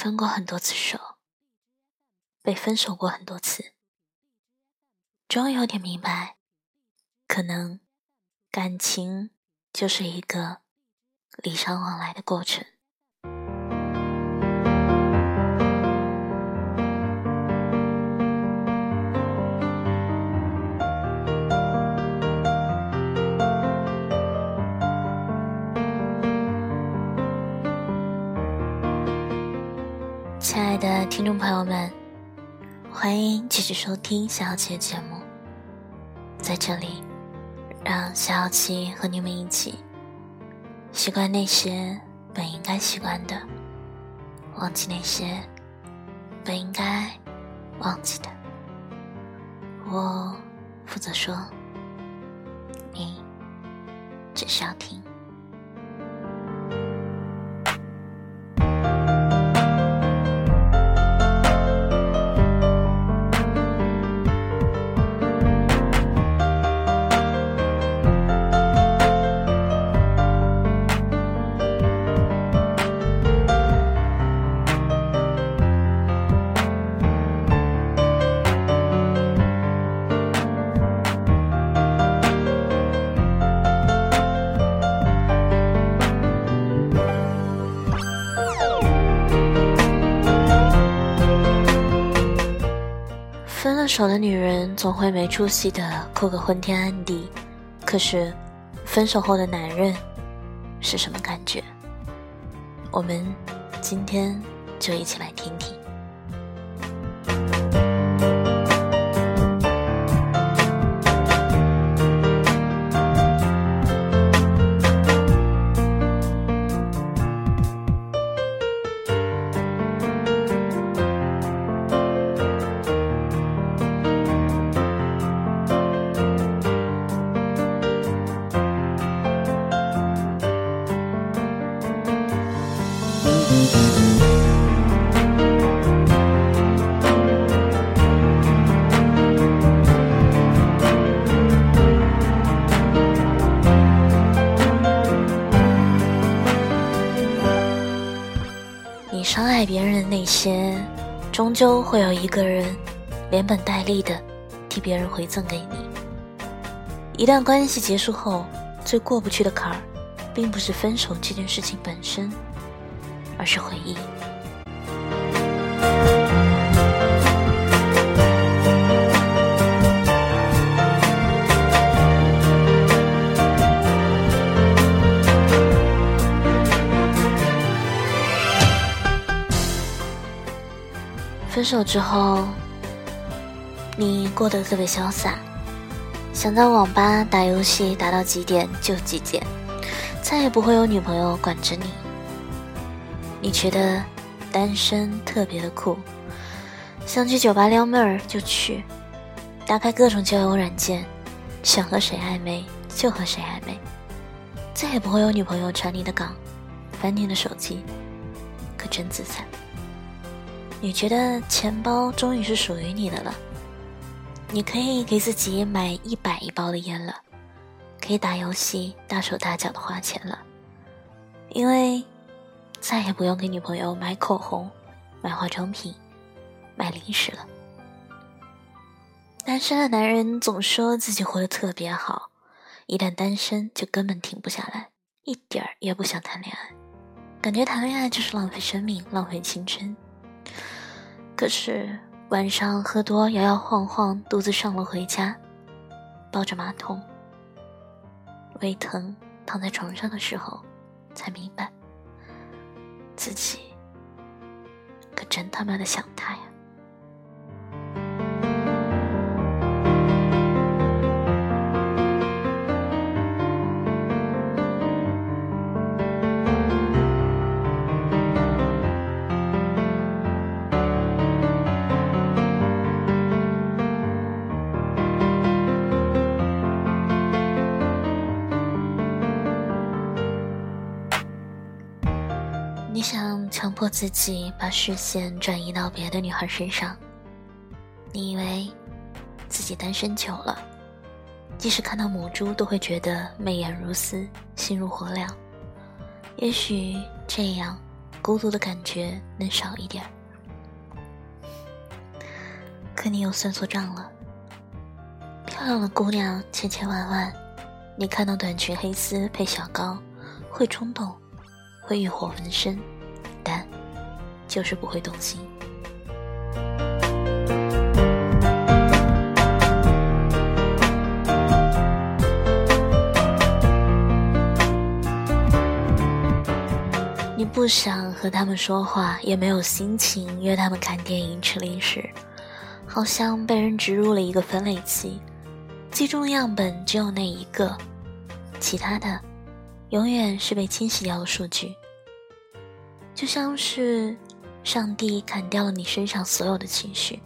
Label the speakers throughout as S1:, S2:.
S1: 分过很多次手，被分手过很多次，终于有点明白，可能感情就是一个礼尚往来的过程。听众朋友们，欢迎继续收听小小七的节目。在这里，让小小七和你们一起习惯那些本应该习惯的，忘记那些本应该忘记的。我负责说，你只需要听。丑的女人总会没出息的哭个昏天暗地，可是分手后的男人是什么感觉？我们今天就一起来听听。爱别人的那些，终究会有一个人连本带利的替别人回赠给你。一段关系结束后，最过不去的坎儿，并不是分手这件事情本身，而是回忆。分手之后，你过得特别潇洒，想在网吧打游戏打到几点就几点，再也不会有女朋友管着你。你觉得单身特别的酷，想去酒吧撩妹儿就去，打开各种交友软件，想和谁暧昧就和谁暧昧，再也不会有女朋友传你的岗，翻你的手机，可真自在。你觉得钱包终于是属于你的了，你可以给自己买一百一包的烟了，可以打游戏大手大脚的花钱了，因为再也不用给女朋友买口红、买化妆品、买零食了。单身的男人总说自己活得特别好，一旦单身就根本停不下来，一点儿也不想谈恋爱，感觉谈恋爱就是浪费生命、浪费青春。可是晚上喝多摇摇晃晃，独自上楼回家，抱着马桶，胃疼，躺在床上的时候，才明白，自己可真他妈的想他呀。你想强迫自己把视线转移到别的女孩身上，你以为自己单身久了，即使看到母猪都会觉得媚眼如丝、心如火燎。也许这样，孤独的感觉能少一点。可你又算错账了。漂亮的姑娘千千万万，你看到短裙黑丝配小高，会冲动，会欲火焚身，但就是不会动心。你不想和他们说话，也没有心情约他们看电影、吃零食。好像被人植入了一个分类器，记中样本只有那一个，其他的永远是被清洗掉的数据。就像是上帝砍掉了你身上所有的情绪，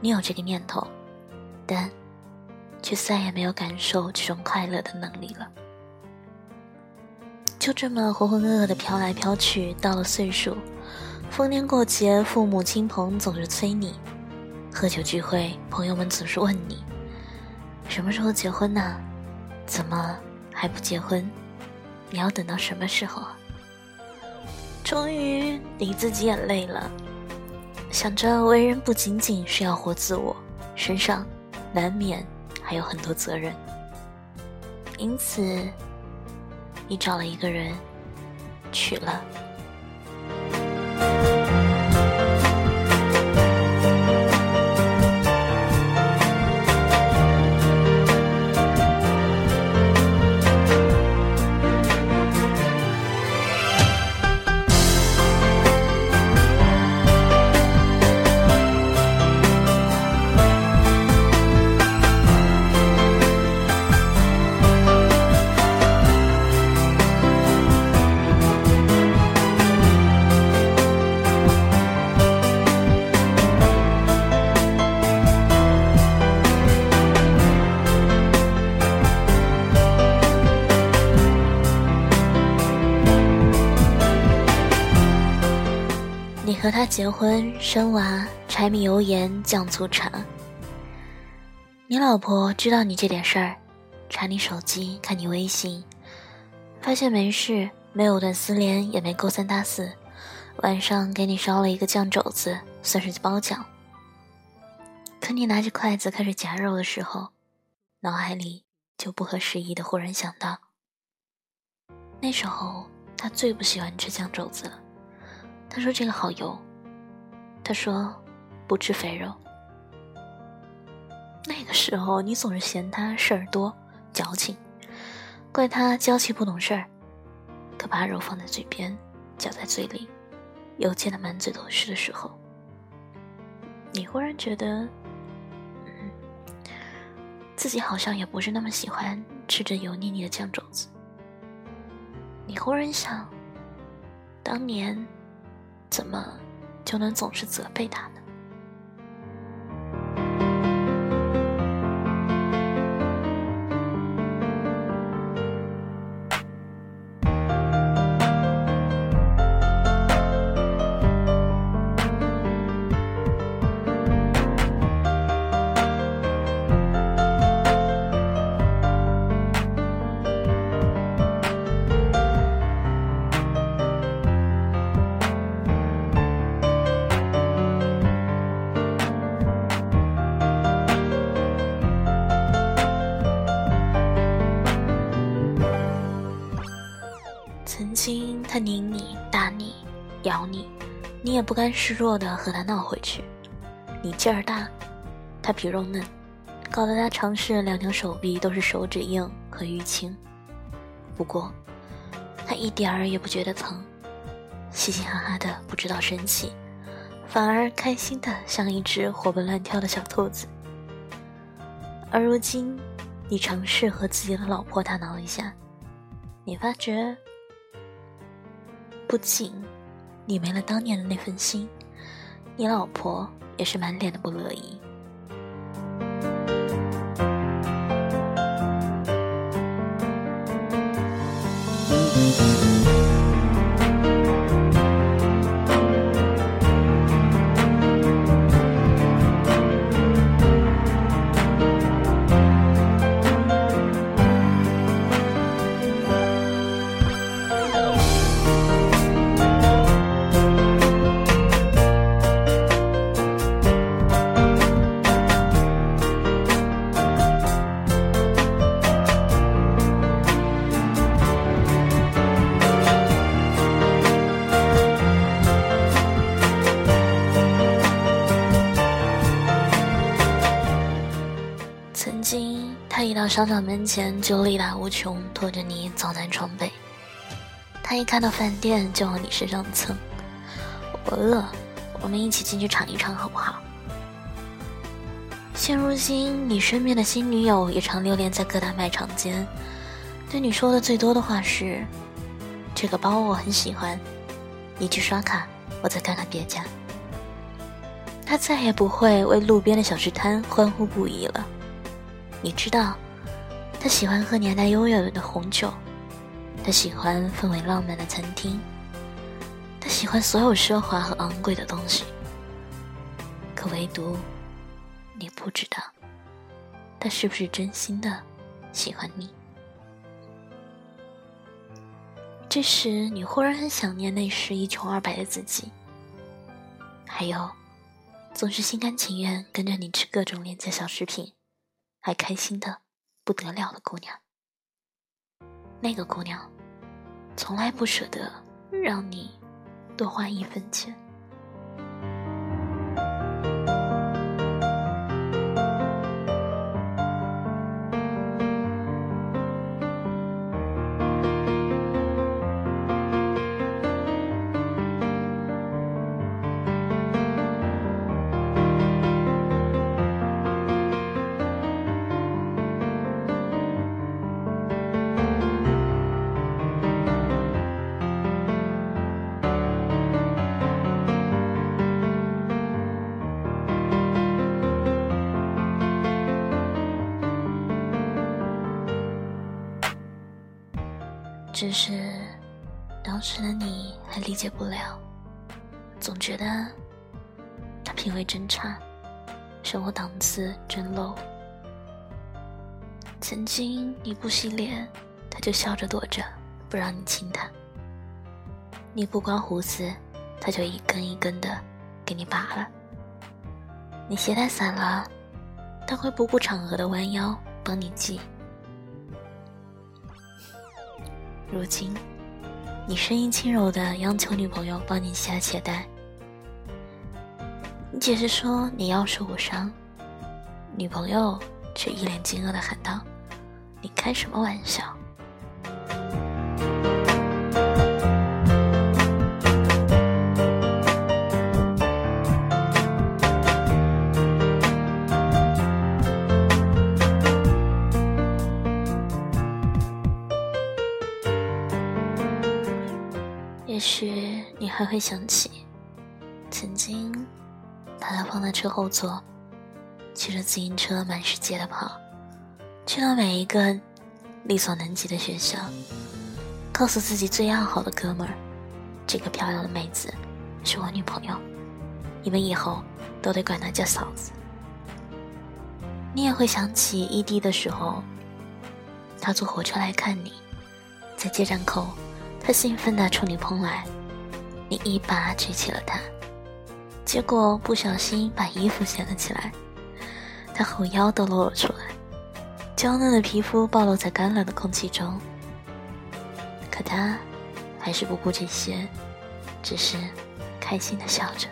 S1: 你有这个念头，但却再也没有感受这种快乐的能力了。就这么浑浑噩噩的飘来飘去，到了岁数，逢年过节，父母亲朋总是催你。喝酒聚会，朋友们总是问你什么时候结婚呢？怎么还不结婚？你要等到什么时候啊？终于你自己也累了，想着为人不仅仅是要活自我，身上难免还有很多责任，因此你找了一个人，娶了。和他结婚生娃，柴米油盐酱醋茶。你老婆知道你这点事儿，查你手机，看你微信，发现没事，没有断丝连，也没勾三搭四，晚上给你烧了一个酱肘子，算是褒奖。可你拿着筷子开始夹肉的时候，脑海里就不合时宜的忽然想到，那时候他最不喜欢吃酱肘子了。他说：“这个好油。”他说：“不吃肥肉。”那个时候，你总是嫌他事儿多、矫情，怪他娇气不懂事儿。可把肉放在嘴边，嚼在嘴里，又溅得满嘴都是的时候，你忽然觉得，嗯，自己好像也不是那么喜欢吃着油腻腻的酱肘子。你忽然想，当年。怎么就能总是责备他呢？拧你、打你、咬你，你也不甘示弱的和他闹回去。你劲儿大，他皮肉嫩，搞得他尝试两条手臂都是手指硬和淤青。不过，他一点儿也不觉得疼，嘻嘻哈哈的，不知道生气，反而开心的像一只活蹦乱跳的小兔子。而如今，你尝试和自己的老婆大闹一下，你发觉。不仅你没了当年的那份心，你老婆也是满脸的不乐意。商场门前就力大无穷，拖着你走南闯北。他一看到饭店就往你身上蹭。我饿，我们一起进去尝一尝好不好？现如今，你身边的新女友也常流连在各大卖场间，对你说的最多的话是：“这个包我很喜欢，你去刷卡，我再看看别家。”他再也不会为路边的小吃摊欢呼不已了。你知道，他喜欢喝年代悠远的红酒，他喜欢氛围浪漫的餐厅，他喜欢所有奢华和昂贵的东西。可唯独，你不知道，他是不是真心的喜欢你。这时，你忽然很想念那时一穷二白的自己，还有。总是心甘情愿跟着你吃各种廉价小食品，还开心的不得了的姑娘。那个姑娘，从来不舍得让你多花一分钱。只是当时的你还理解不了，总觉得他品味真差，生活档次真 low。曾经你不洗脸，他就笑着躲着不让你亲他；你不刮胡子，他就一根一根的给你拔了；你鞋带散了，他会不顾场合的弯腰帮你系。如今，你声音轻柔的央求女朋友帮你系鞋带，你解释说你腰受过伤，女朋友却一脸惊愕的喊道：“你开什么玩笑？”还会想起，曾经把它放在车后座，骑着自行车满世界的跑，去到每一个力所能及的学校，告诉自己最要好的哥们儿，这个漂亮的妹子是我女朋友，你们以后都得管她叫嫂子。你也会想起异地的时候，他坐火车来看你，在接站口。他兴奋地冲你扑来，你一把举起了他，结果不小心把衣服掀了起来，他后腰都露了出来，娇嫩的皮肤暴露在干冷的空气中。可他还是不顾这些，只是开心的笑着。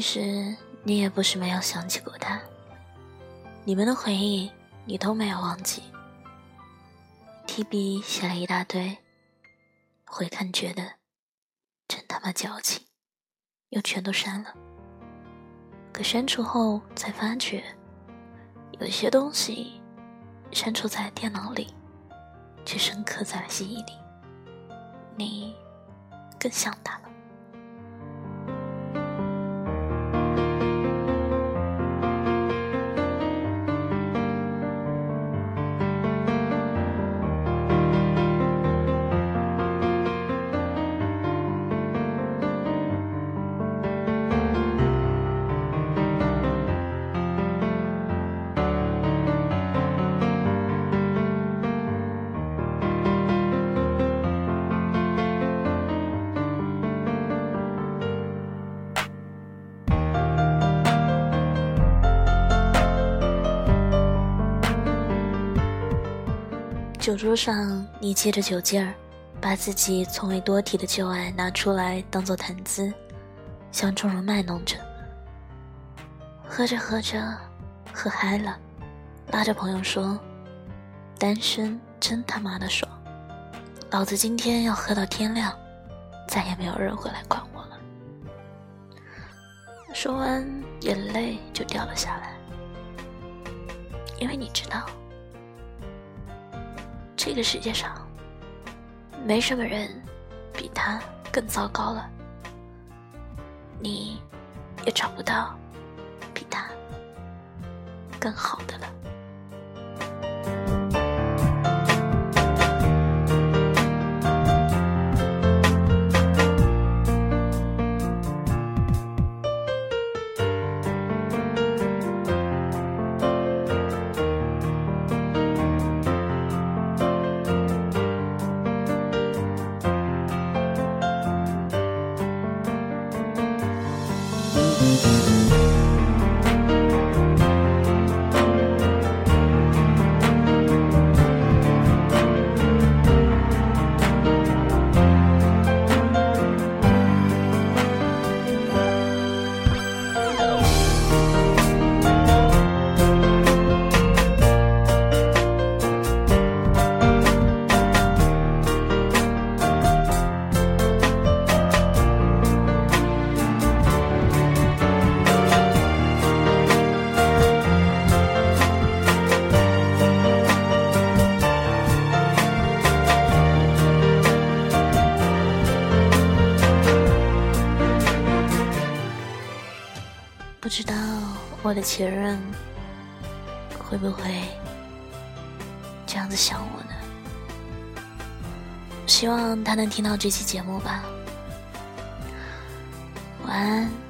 S1: 其实你也不是没有想起过他，你们的回忆你都没有忘记。提笔写了一大堆，回看觉得真他妈矫情，又全都删了。可删除后才发觉，有些东西删除在电脑里，却深刻在了记忆里。你更像他了。酒桌上，你借着酒劲儿，把自己从未多提的旧爱拿出来当做谈资，向众人卖弄着。喝着喝着，喝嗨了，拉着朋友说：“单身真他妈的爽，老子今天要喝到天亮，再也没有人会来管我了。”说完，眼泪就掉了下来，因为你知道，这个世界上没什么人比他更糟糕了，你也找不到。比他更好的了。我的前任会不会这样子想我呢？希望他能听到这期节目吧。晚安。